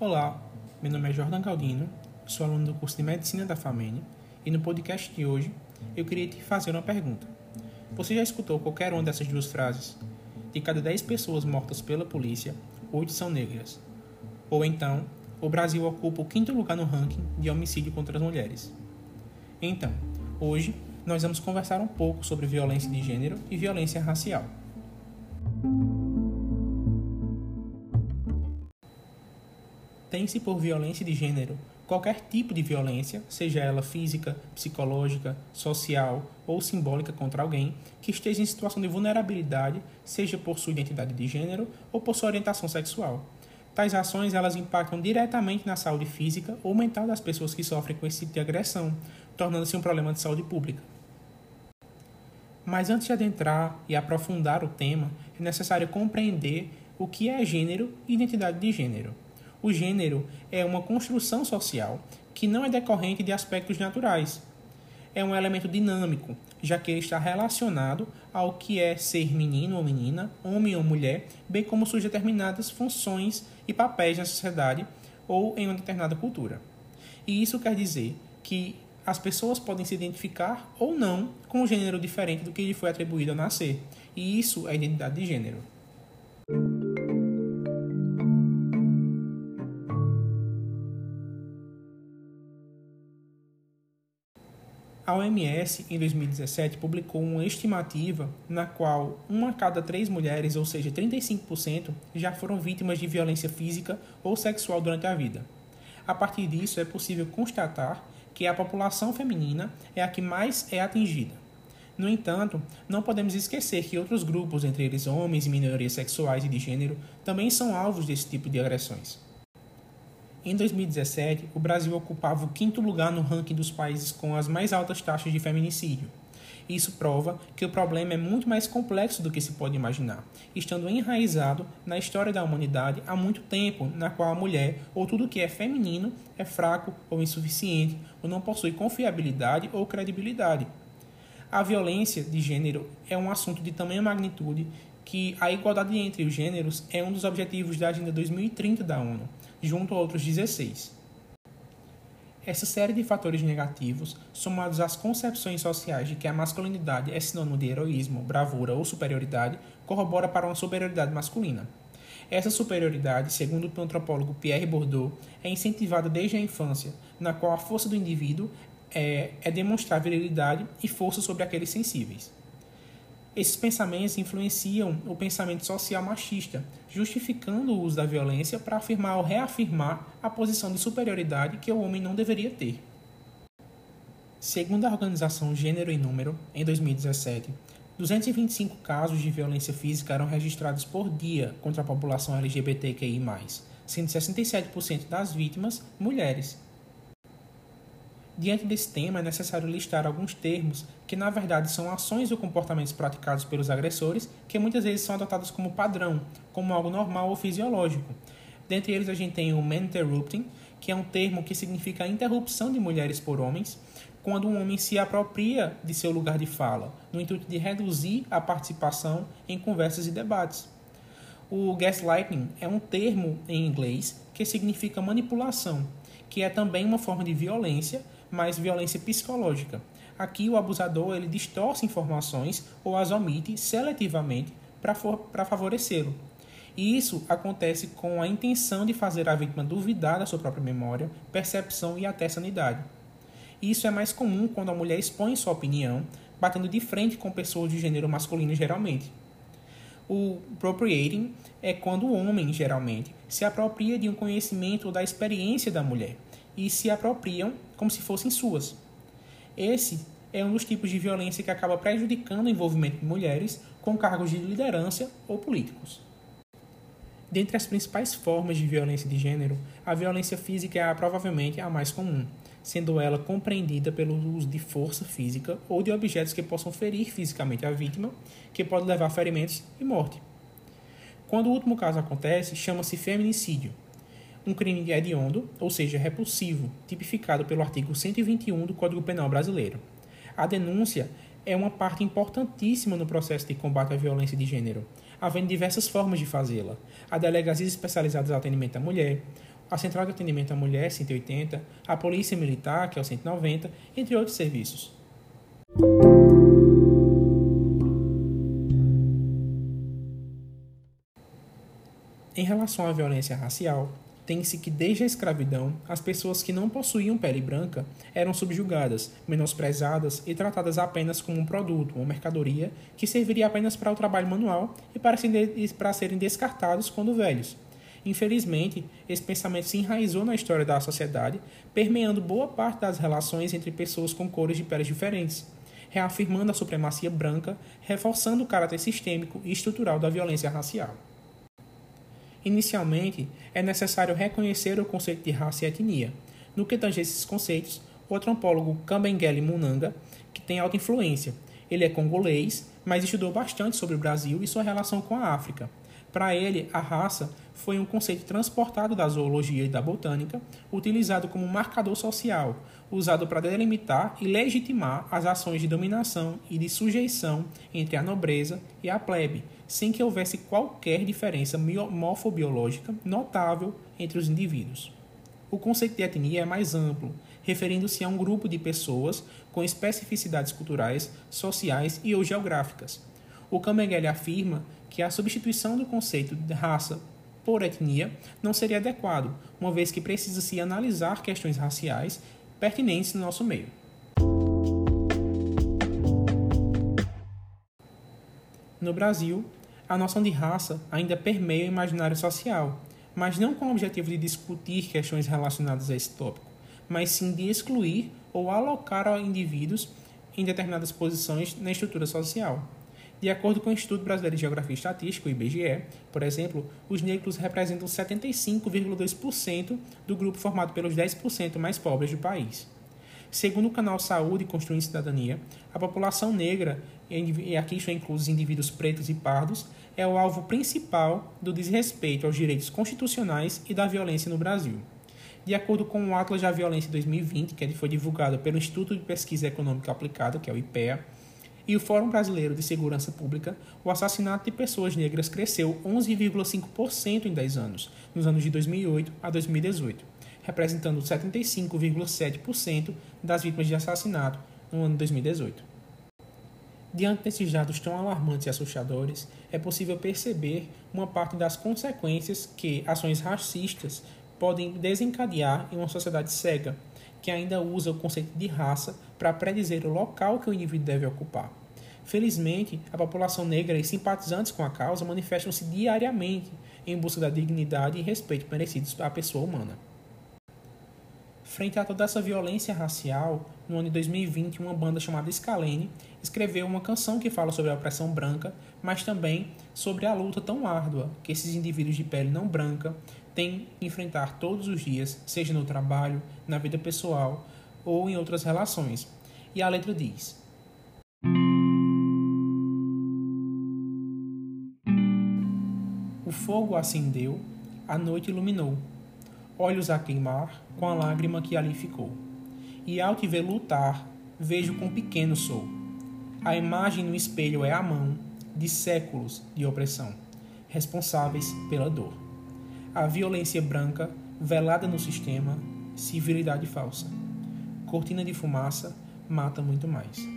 Olá, meu nome é Jordan Caldino, sou aluno do curso de Medicina da FAMEN e no podcast de hoje eu queria te fazer uma pergunta. Você já escutou qualquer uma dessas duas frases? De cada 10 pessoas mortas pela polícia, 8 são negras. Ou então, o Brasil ocupa o quinto lugar no ranking de homicídio contra as mulheres. Então, hoje nós vamos conversar um pouco sobre violência de gênero e violência racial. Tem-se por violência de gênero qualquer tipo de violência, seja ela física, psicológica, social ou simbólica contra alguém que esteja em situação de vulnerabilidade, seja por sua identidade de gênero ou por sua orientação sexual. Tais ações elas impactam diretamente na saúde física ou mental das pessoas que sofrem com esse tipo de agressão, tornando-se um problema de saúde pública. Mas antes de adentrar e aprofundar o tema, é necessário compreender o que é gênero e identidade de gênero. O gênero é uma construção social que não é decorrente de aspectos naturais. É um elemento dinâmico, já que ele está relacionado ao que é ser menino ou menina, homem ou mulher, bem como suas determinadas funções e papéis na sociedade ou em uma determinada cultura. E isso quer dizer que as pessoas podem se identificar ou não com um gênero diferente do que lhe foi atribuído ao nascer. E isso é identidade de gênero. A OMS, em 2017, publicou uma estimativa na qual uma a cada três mulheres, ou seja, 35%, já foram vítimas de violência física ou sexual durante a vida. A partir disso, é possível constatar que a população feminina é a que mais é atingida. No entanto, não podemos esquecer que outros grupos, entre eles homens e minorias sexuais e de gênero, também são alvos desse tipo de agressões. Em 2017, o Brasil ocupava o quinto lugar no ranking dos países com as mais altas taxas de feminicídio. Isso prova que o problema é muito mais complexo do que se pode imaginar, estando enraizado na história da humanidade há muito tempo, na qual a mulher, ou tudo que é feminino, é fraco ou insuficiente, ou não possui confiabilidade ou credibilidade. A violência de gênero é um assunto de tamanha magnitude que a igualdade entre os gêneros é um dos objetivos da Agenda 2030 da ONU, junto a outros 16. Essa série de fatores negativos, somados às concepções sociais de que a masculinidade é sinônimo de heroísmo, bravura ou superioridade, corrobora para uma superioridade masculina. Essa superioridade, segundo o antropólogo Pierre Bourdieu, é incentivada desde a infância, na qual a força do indivíduo é, é demonstrar virilidade e força sobre aqueles sensíveis. Esses pensamentos influenciam o pensamento social machista, justificando o uso da violência para afirmar ou reafirmar a posição de superioridade que o homem não deveria ter. Segundo a organização Gênero e Número, em 2017, 225 casos de violência física eram registrados por dia contra a população LGBTQI, sendo 67% das vítimas mulheres. Diante desse tema, é necessário listar alguns termos que, na verdade, são ações ou comportamentos praticados pelos agressores que muitas vezes são adotados como padrão, como algo normal ou fisiológico. Dentre eles, a gente tem o man interrupting, que é um termo que significa a interrupção de mulheres por homens, quando um homem se apropria de seu lugar de fala, no intuito de reduzir a participação em conversas e debates. O gaslighting é um termo em inglês que significa manipulação, que é também uma forma de violência mas violência psicológica. Aqui o abusador ele distorce informações ou as omite seletivamente para favorecê-lo. E isso acontece com a intenção de fazer a vítima duvidar da sua própria memória, percepção e até sanidade. Isso é mais comum quando a mulher expõe sua opinião, batendo de frente com pessoas de gênero masculino geralmente. O appropriating é quando o homem, geralmente, se apropria de um conhecimento ou da experiência da mulher, e se apropriam como se fossem suas. Esse é um dos tipos de violência que acaba prejudicando o envolvimento de mulheres com cargos de liderança ou políticos. Dentre as principais formas de violência de gênero, a violência física é provavelmente a mais comum, sendo ela compreendida pelo uso de força física ou de objetos que possam ferir fisicamente a vítima, que pode levar a ferimentos e morte. Quando o último caso acontece, chama-se feminicídio, um crime hediondo, ou seja, repulsivo, tipificado pelo artigo 121 do Código Penal brasileiro. A denúncia é uma parte importantíssima no processo de combate à violência de gênero, havendo diversas formas de fazê-la. A delegacias especializadas de atendimento à mulher, a Central de Atendimento à Mulher, 180, a Polícia Militar, que é o 190, entre outros serviços. Em relação à violência racial, tem-se que desde a escravidão, as pessoas que não possuíam pele branca eram subjugadas, menosprezadas e tratadas apenas como um produto, uma mercadoria que serviria apenas para o trabalho manual e para serem descartados quando velhos. Infelizmente, esse pensamento se enraizou na história da sociedade, permeando boa parte das relações entre pessoas com cores de peles diferentes, reafirmando a supremacia branca, reforçando o caráter sistêmico e estrutural da violência racial. Inicialmente, é necessário reconhecer o conceito de raça e etnia. No que tange esses conceitos, o antropólogo Kambengele Munanga, que tem alta influência. Ele é congolês, mas estudou bastante sobre o Brasil e sua relação com a África. Para ele, a raça foi um conceito transportado da zoologia e da botânica, utilizado como marcador social, usado para delimitar e legitimar as ações de dominação e de sujeição entre a nobreza e a plebe, sem que houvesse qualquer diferença morfobiológica notável entre os indivíduos. O conceito de etnia é mais amplo, referindo-se a um grupo de pessoas com especificidades culturais, sociais e ou geográficas. O Kamengele afirma que a substituição do conceito de raça por etnia não seria adequado, uma vez que precisa-se analisar questões raciais pertinentes no nosso meio. No Brasil, a noção de raça ainda permeia o imaginário social, mas não com o objetivo de discutir questões relacionadas a esse tópico, mas sim de excluir ou alocar indivíduos em determinadas posições na estrutura social. De acordo com o Instituto Brasileiro de Geografia e Estatística, o IBGE, por exemplo, os negros representam 75,2% do grupo formado pelos 10% mais pobres do país. Segundo o canal Saúde Construindo Cidadania, a população negra, e aqui estão inclusos indivíduos pretos e pardos, é o alvo principal do desrespeito aos direitos constitucionais e da violência no Brasil. De acordo com o Atlas da Violência 2020, que foi divulgado pelo Instituto de Pesquisa Econômica Aplicada, que é o IPEA, e o Fórum Brasileiro de Segurança Pública, o assassinato de pessoas negras cresceu 11,5% em 10 anos, nos anos de 2008 a 2018, representando 75,7% das vítimas de assassinato no ano de 2018. Diante desses dados tão alarmantes e assustadores, é possível perceber uma parte das consequências que ações racistas podem desencadear em uma sociedade cega, que ainda usa o conceito de raça para predizer o local que o indivíduo deve ocupar. Felizmente, a população negra e simpatizantes com a causa manifestam-se diariamente em busca da dignidade e respeito merecidos à pessoa humana. Frente a toda essa violência racial, no ano de 2020, uma banda chamada Scalene escreveu uma canção que fala sobre a opressão branca, mas também sobre a luta tão árdua que esses indivíduos de pele não branca têm que enfrentar todos os dias, seja no trabalho, na vida pessoal ou em outras relações. E a letra diz: O fogo acendeu, a noite iluminou, olhos a queimar com a lágrima que ali ficou. E ao te ver lutar, vejo quão pequeno sou. A imagem no espelho é a mão de séculos de opressão, responsáveis pela dor a violência branca velada no sistema, civilidade falsa. Cortina de fumaça mata muito mais.